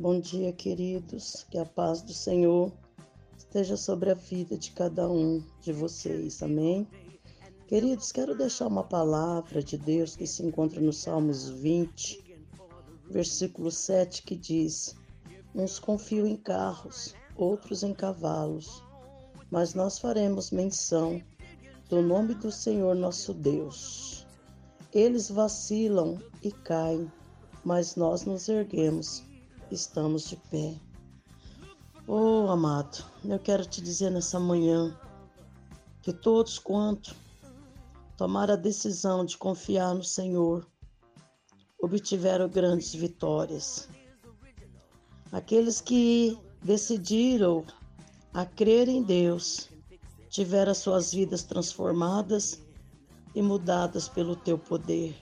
Bom dia, queridos. Que a paz do Senhor esteja sobre a vida de cada um de vocês. Amém. Queridos, quero deixar uma palavra de Deus que se encontra no Salmos 20, versículo 7, que diz: Uns confiam em carros, outros em cavalos, mas nós faremos menção do nome do Senhor nosso Deus. Eles vacilam e caem, mas nós nos erguemos estamos de pé. Oh, amado, eu quero te dizer nessa manhã que todos quanto tomaram a decisão de confiar no Senhor obtiveram grandes vitórias. Aqueles que decidiram a crer em Deus tiveram suas vidas transformadas e mudadas pelo teu poder.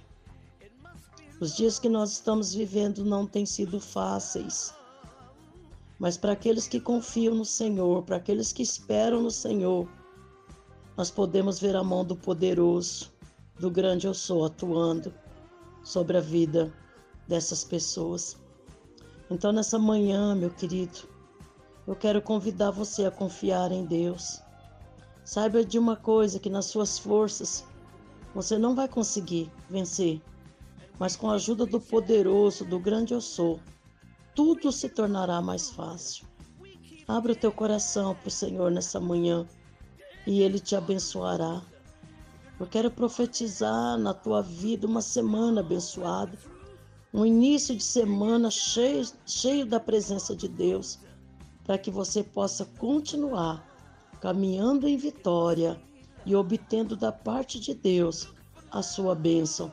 Os dias que nós estamos vivendo não têm sido fáceis. Mas para aqueles que confiam no Senhor, para aqueles que esperam no Senhor, nós podemos ver a mão do poderoso, do grande eu sou atuando sobre a vida dessas pessoas. Então, nessa manhã, meu querido, eu quero convidar você a confiar em Deus. Saiba de uma coisa: que nas suas forças você não vai conseguir vencer mas com a ajuda do poderoso, do grande eu sou, tudo se tornará mais fácil. Abra o teu coração para o Senhor nessa manhã e Ele te abençoará. Eu quero profetizar na tua vida uma semana abençoada, um início de semana cheio, cheio da presença de Deus, para que você possa continuar caminhando em vitória e obtendo da parte de Deus a sua bênção